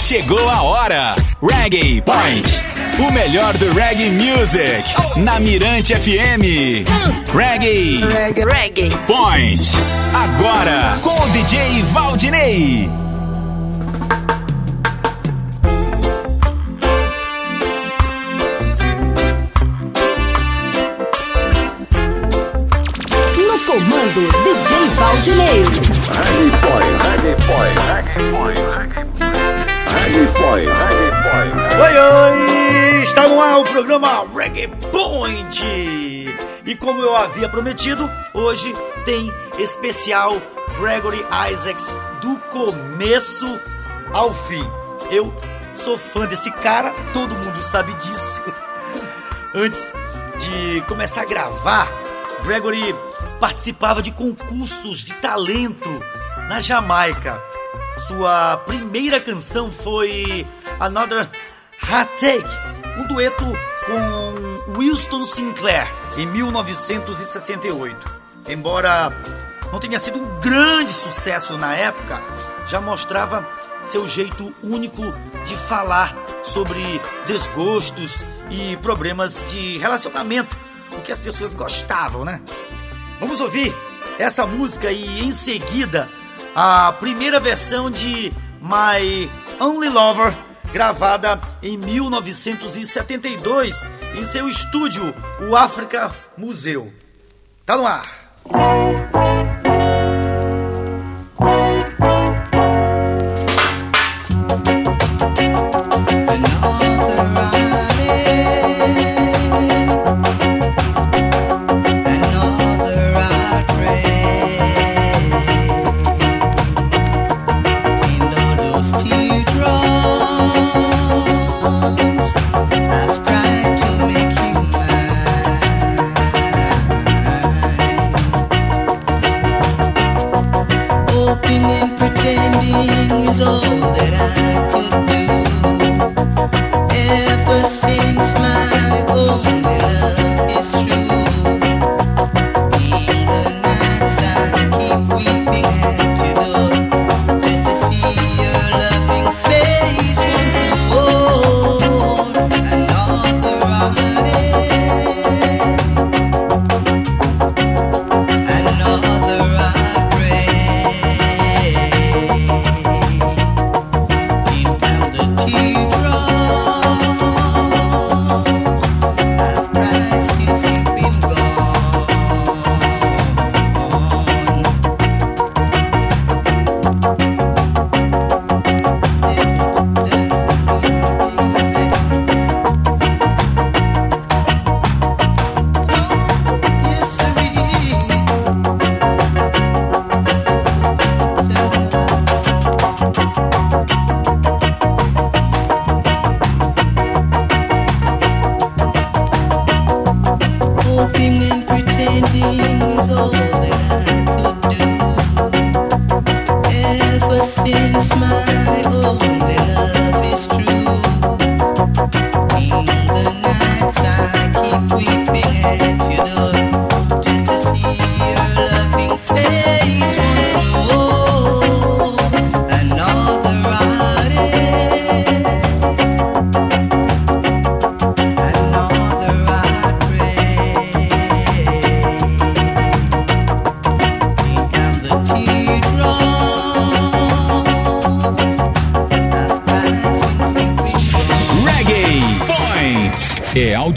Chegou a hora. Reggae Point. O melhor do reggae music. Na Mirante FM. Reggae. Reggae. Point. Agora com o DJ Valdinei. No comando, DJ Valdinei. Reggae Point, Reggae Point, Reggae Point, Reggae Point, Reggae Point. Oi, oi! Está no ar o programa Reggae Point! E como eu havia prometido, hoje tem especial Gregory Isaacs do começo ao fim. Eu sou fã desse cara, todo mundo sabe disso. Antes de começar a gravar, Gregory participava de concursos de talento na Jamaica. Sua primeira canção foi Another Hot Take, um dueto com Winston Sinclair em 1968. Embora não tenha sido um grande sucesso na época, já mostrava seu jeito único de falar sobre desgostos e problemas de relacionamento, o que as pessoas gostavam, né? Vamos ouvir essa música e em seguida a primeira versão de My Only Lover, gravada em 1972 em seu estúdio, o Africa Museu. Tá no ar.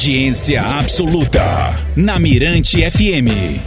Audiência absoluta. Na Mirante FM.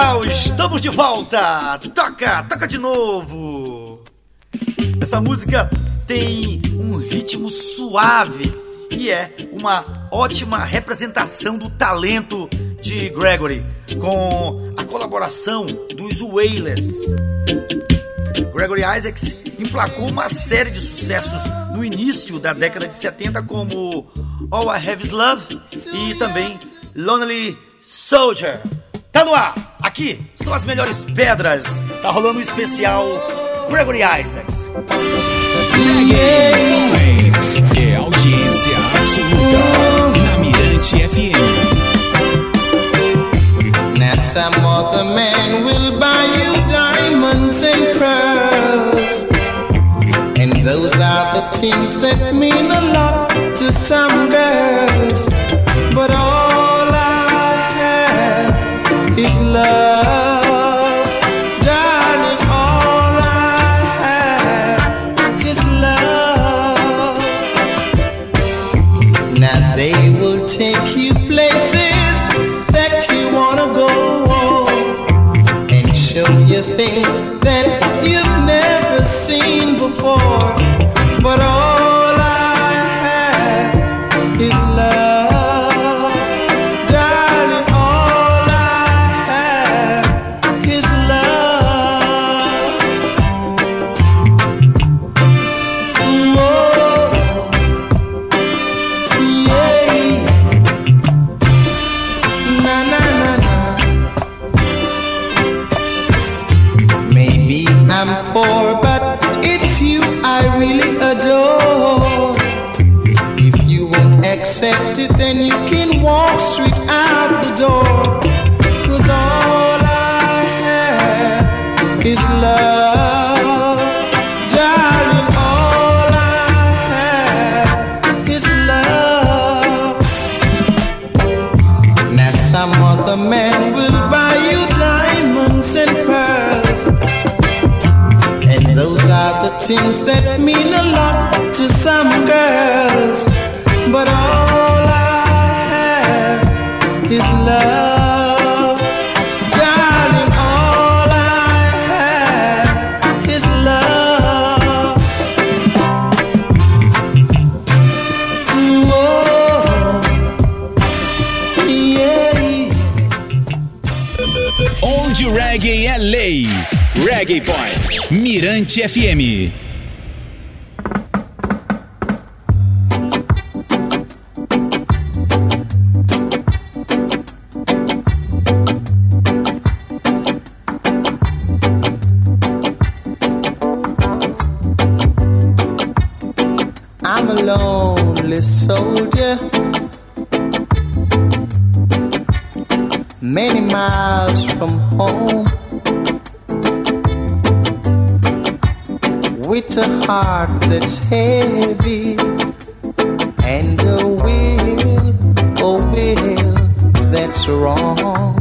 Legal, estamos de volta! Toca, toca de novo! Essa música tem um ritmo suave e é uma ótima representação do talento de Gregory com a colaboração dos Wailers. Gregory Isaacs emplacou uma série de sucessos no início da década de 70 como All I Have Is Love e também Lonely Soldier. Tá no ar! Aqui são as melhores pedras. Tá rolando um especial Gregory Isaacs. É audiência absoluta na Mirante FM. Some other man will buy you diamonds and pearls. And those are the things that mean a lot to some girls. But all Mirante FM. Many miles from home. With a heart that's heavy. And a will, a will that's wrong.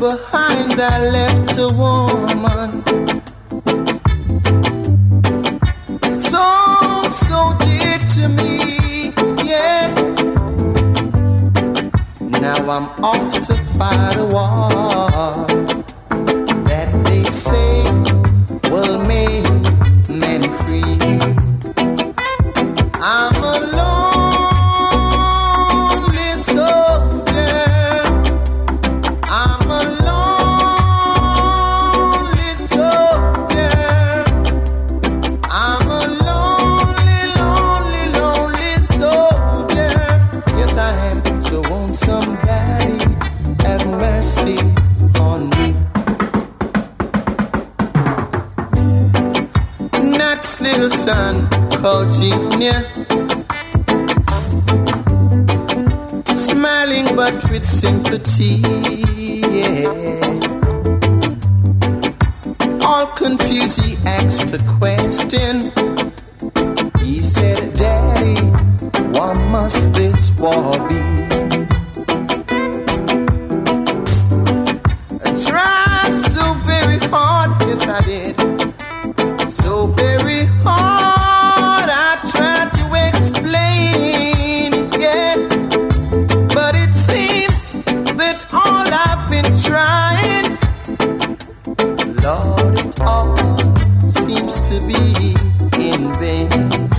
Behind I left a woman see. Lord, it all seems to be in vain.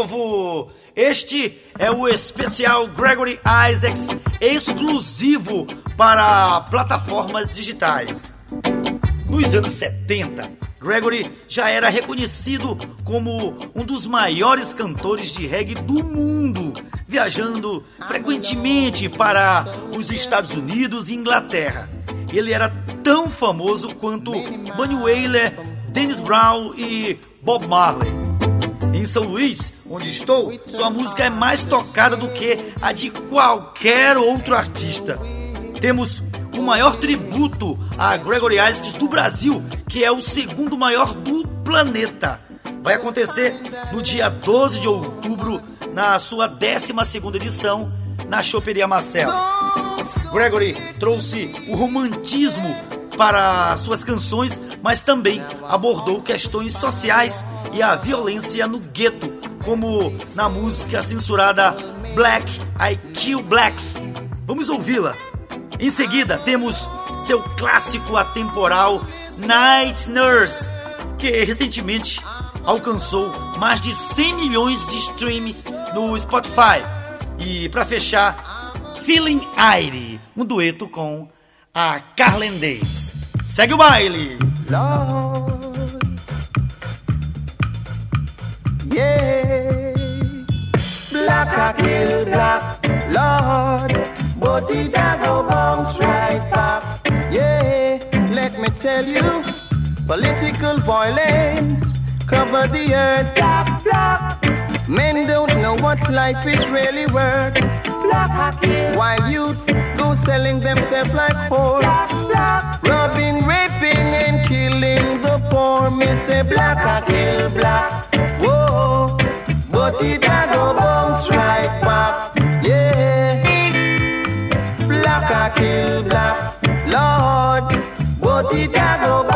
Novo! Este é o especial Gregory Isaacs exclusivo para plataformas digitais. Nos anos 70, Gregory já era reconhecido como um dos maiores cantores de reggae do mundo, viajando frequentemente para os Estados Unidos e Inglaterra. Ele era tão famoso quanto Bunny Wailer, Dennis Brown e Bob Marley. Em São Luís, onde estou, sua música é mais tocada do que a de qualquer outro artista. Temos o maior tributo a Gregory Isaacs do Brasil, que é o segundo maior do planeta. Vai acontecer no dia 12 de outubro, na sua 12ª edição, na Choperia Marcel. Gregory trouxe o romantismo para suas canções, mas também abordou questões sociais e a violência no gueto, como na música censurada Black I Kill Black. Vamos ouvi-la. Em seguida, temos seu clássico atemporal Night Nurse, que recentemente alcançou mais de 100 milhões de streams no Spotify. E para fechar, Feeling Aire, um dueto com a Carlen Days. Segue o baile! Lord. Yeah. Black I kill black, Lord. But it a go bounce right back. Yeah. Let me tell you, political violence cover the earth. Black, black. Men don't know what life is really worth. Black I kill. While youths go selling themselves like black. Robbing, raping, and killing the poor. Me say black I kill black. Whoa, but it a go bounce right back. Yeah, black I kill black. Lord, but it a go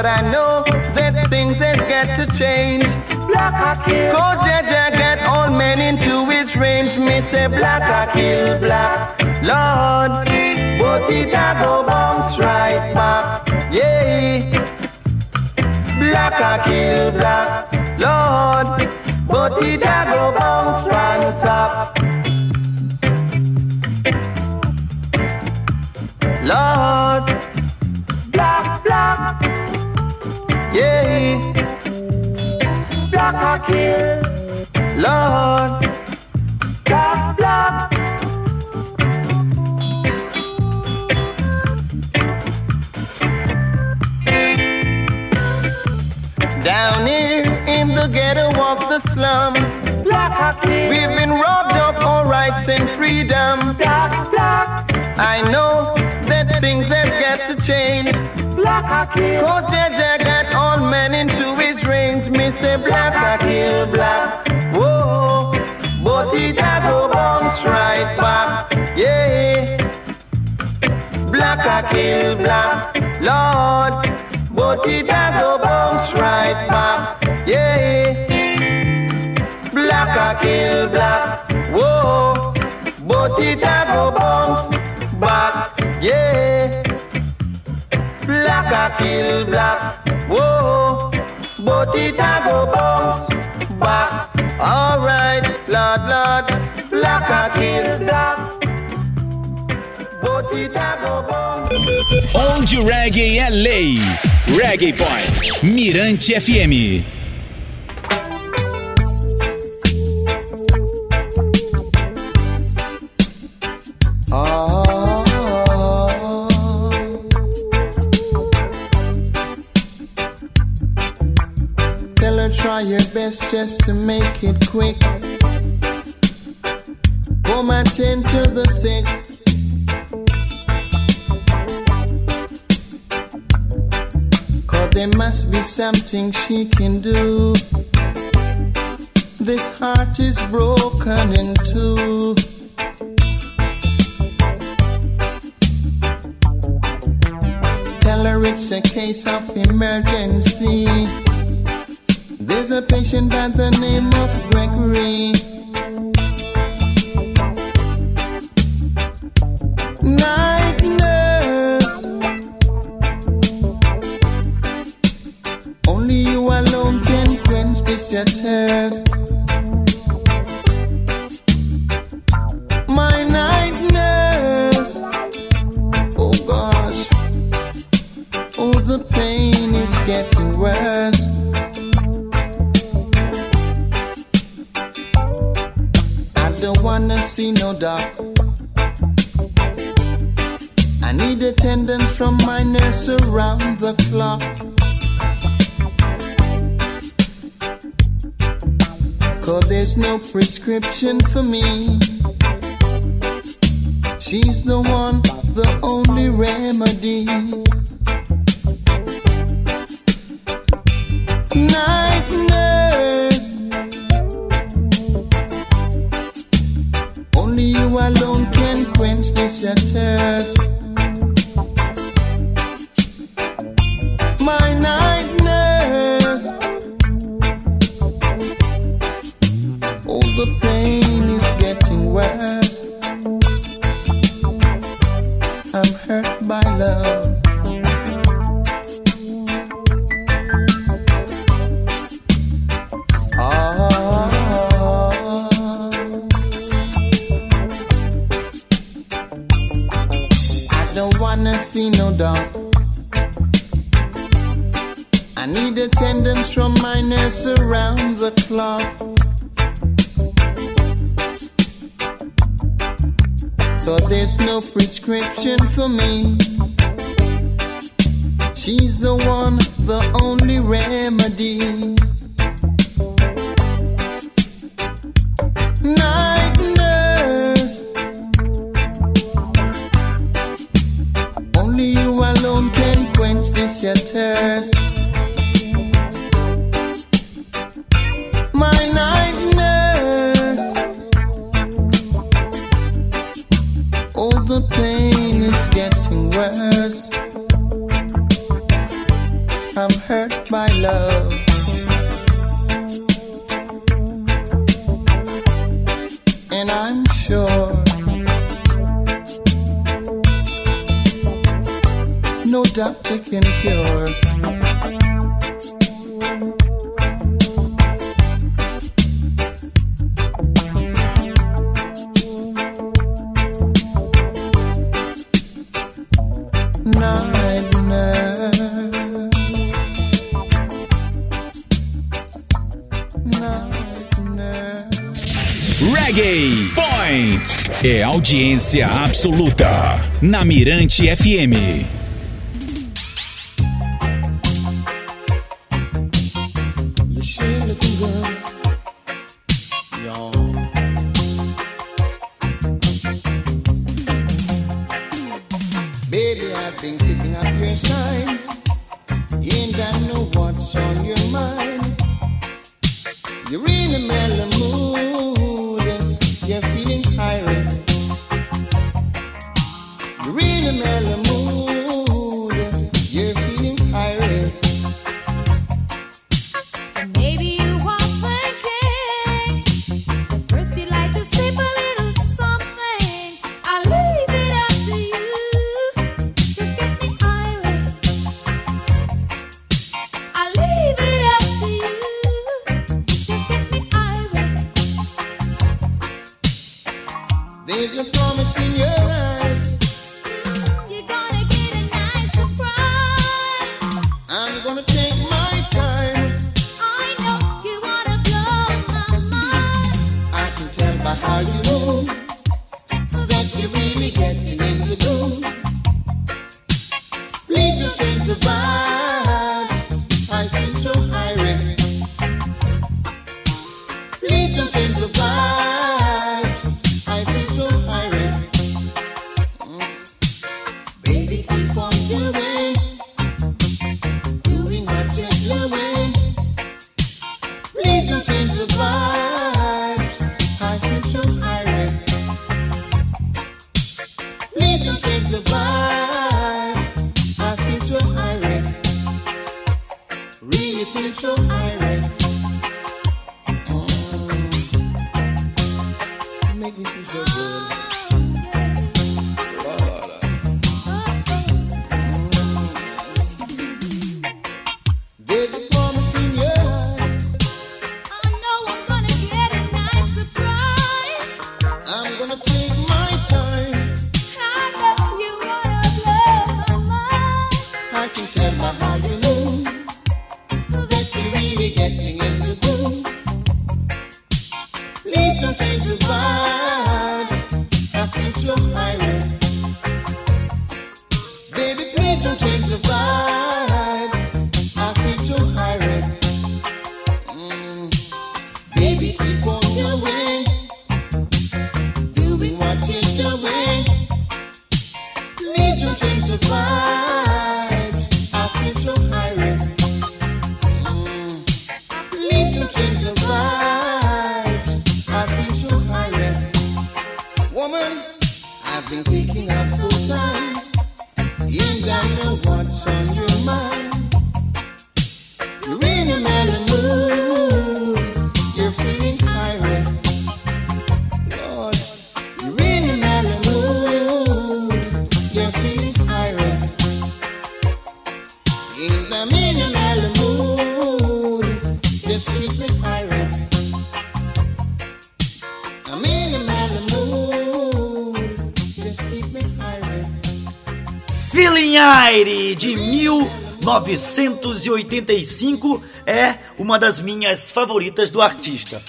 But I know that things has got to change. Go Jaja get all men into his range. Me say black I kill black. Lord, but it a go bounce right back. Yeah. Black I kill black. Lord, but it a go bounce on top. Lord, yeah, black I kill. Lord, black, black. Down here in the ghetto of the slum, we've been robbed of our rights and freedom. I know that things has got to change. Cause Jaja got all men into his range. Me say black, kill black. Whoa, but it a go bounce right back. Yeah, black, kill black. Lord, but it a kill black. Whoa, but it a go bounce back. Alright, Lord, Lord, black a kill. Onde o reggae é lei. Reggae Point. Mirante FM. Try your best just to make it quick. Come and tend to the sick. Cause there must be something she can do. This heart is broken in two. Tell her it's a case of emergency. A patient by the name of Gregory. There's no prescription for me. She's the one, the only remedy. Nurse around the clock. But there's no prescription for me. She's the one, the only remedy. É audiência absoluta. Na Mirante FM. show. doing need your dreams to fly. 1985 é uma das minhas favoritas do artista.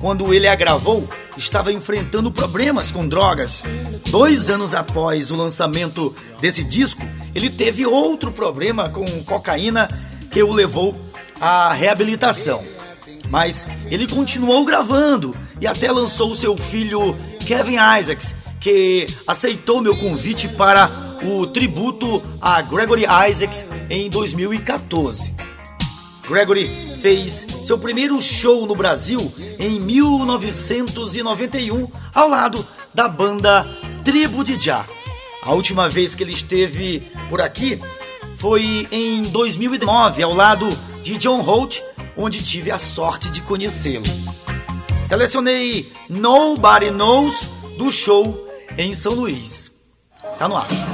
Quando ele a gravou, estava enfrentando problemas com drogas. Dois anos após o lançamento desse disco, ele teve outro problema com cocaína que o levou à reabilitação. Mas ele continuou gravando e até lançou seu filho Kevin Isaacs, que aceitou meu convite para o tributo a Gregory Isaacs em 2014. Gregory fez seu primeiro show no Brasil em 1991 ao lado da banda Tribo de Jah. A última vez que ele esteve por aqui foi em 2009 ao lado de John Holt, onde tive a sorte de conhecê-lo. Selecionei Nobody Knows do show em São Luís. Tá no ar.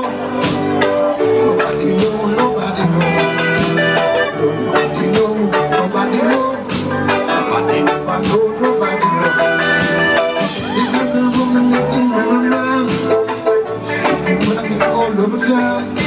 I know nobody else. This is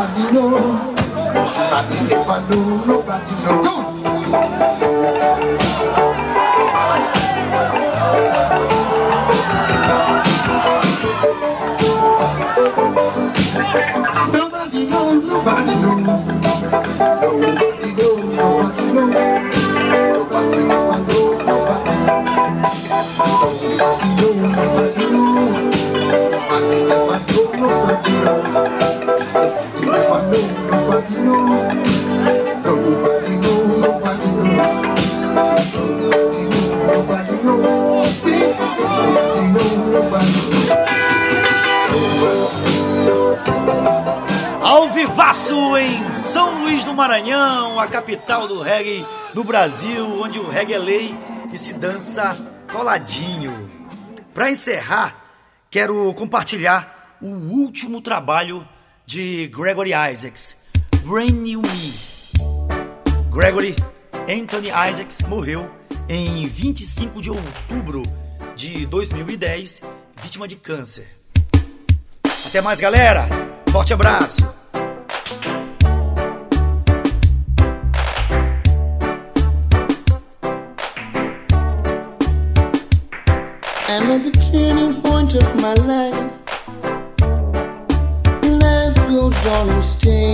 nobody know. Nobody ever know, nobody know. Nobody know, nobody Passo em São Luís do Maranhão, a capital do reggae do Brasil, onde o reggae é lei e se dança coladinho. Para encerrar, quero compartilhar o último trabalho de Gregory Isaacs, Brand New Me. Gregory Anthony Isaacs morreu em 25 de outubro de 2010, vítima de câncer. Até mais, galera! Forte abraço! I'm at the turning point of my life. Life goes on and stays.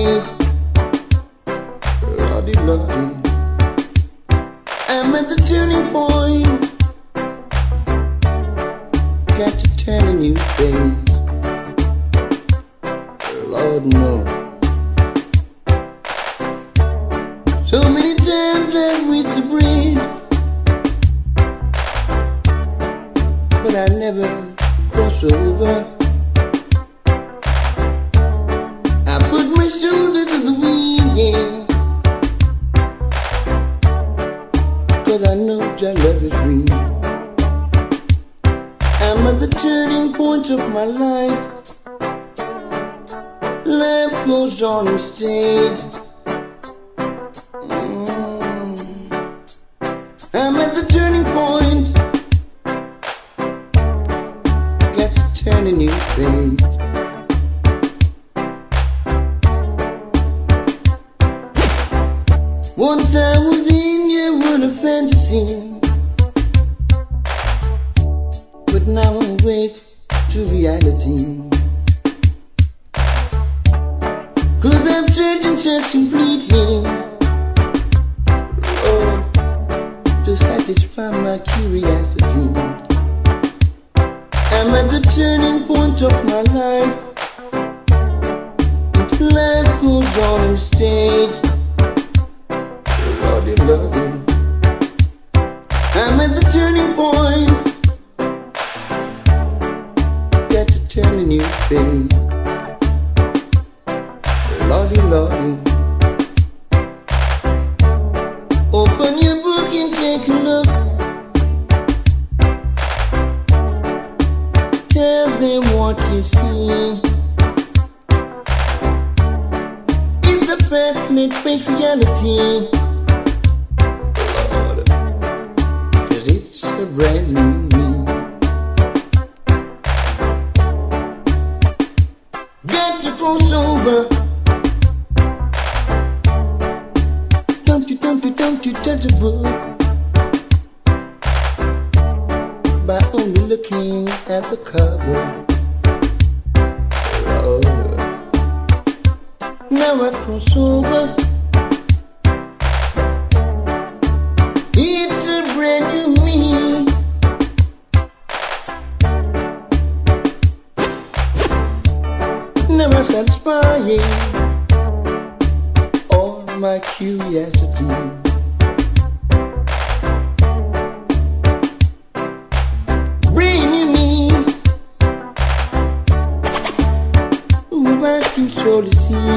my life. Left goes on the stage. Baby. satisfying all my curiosity. Bringing me back to shore see.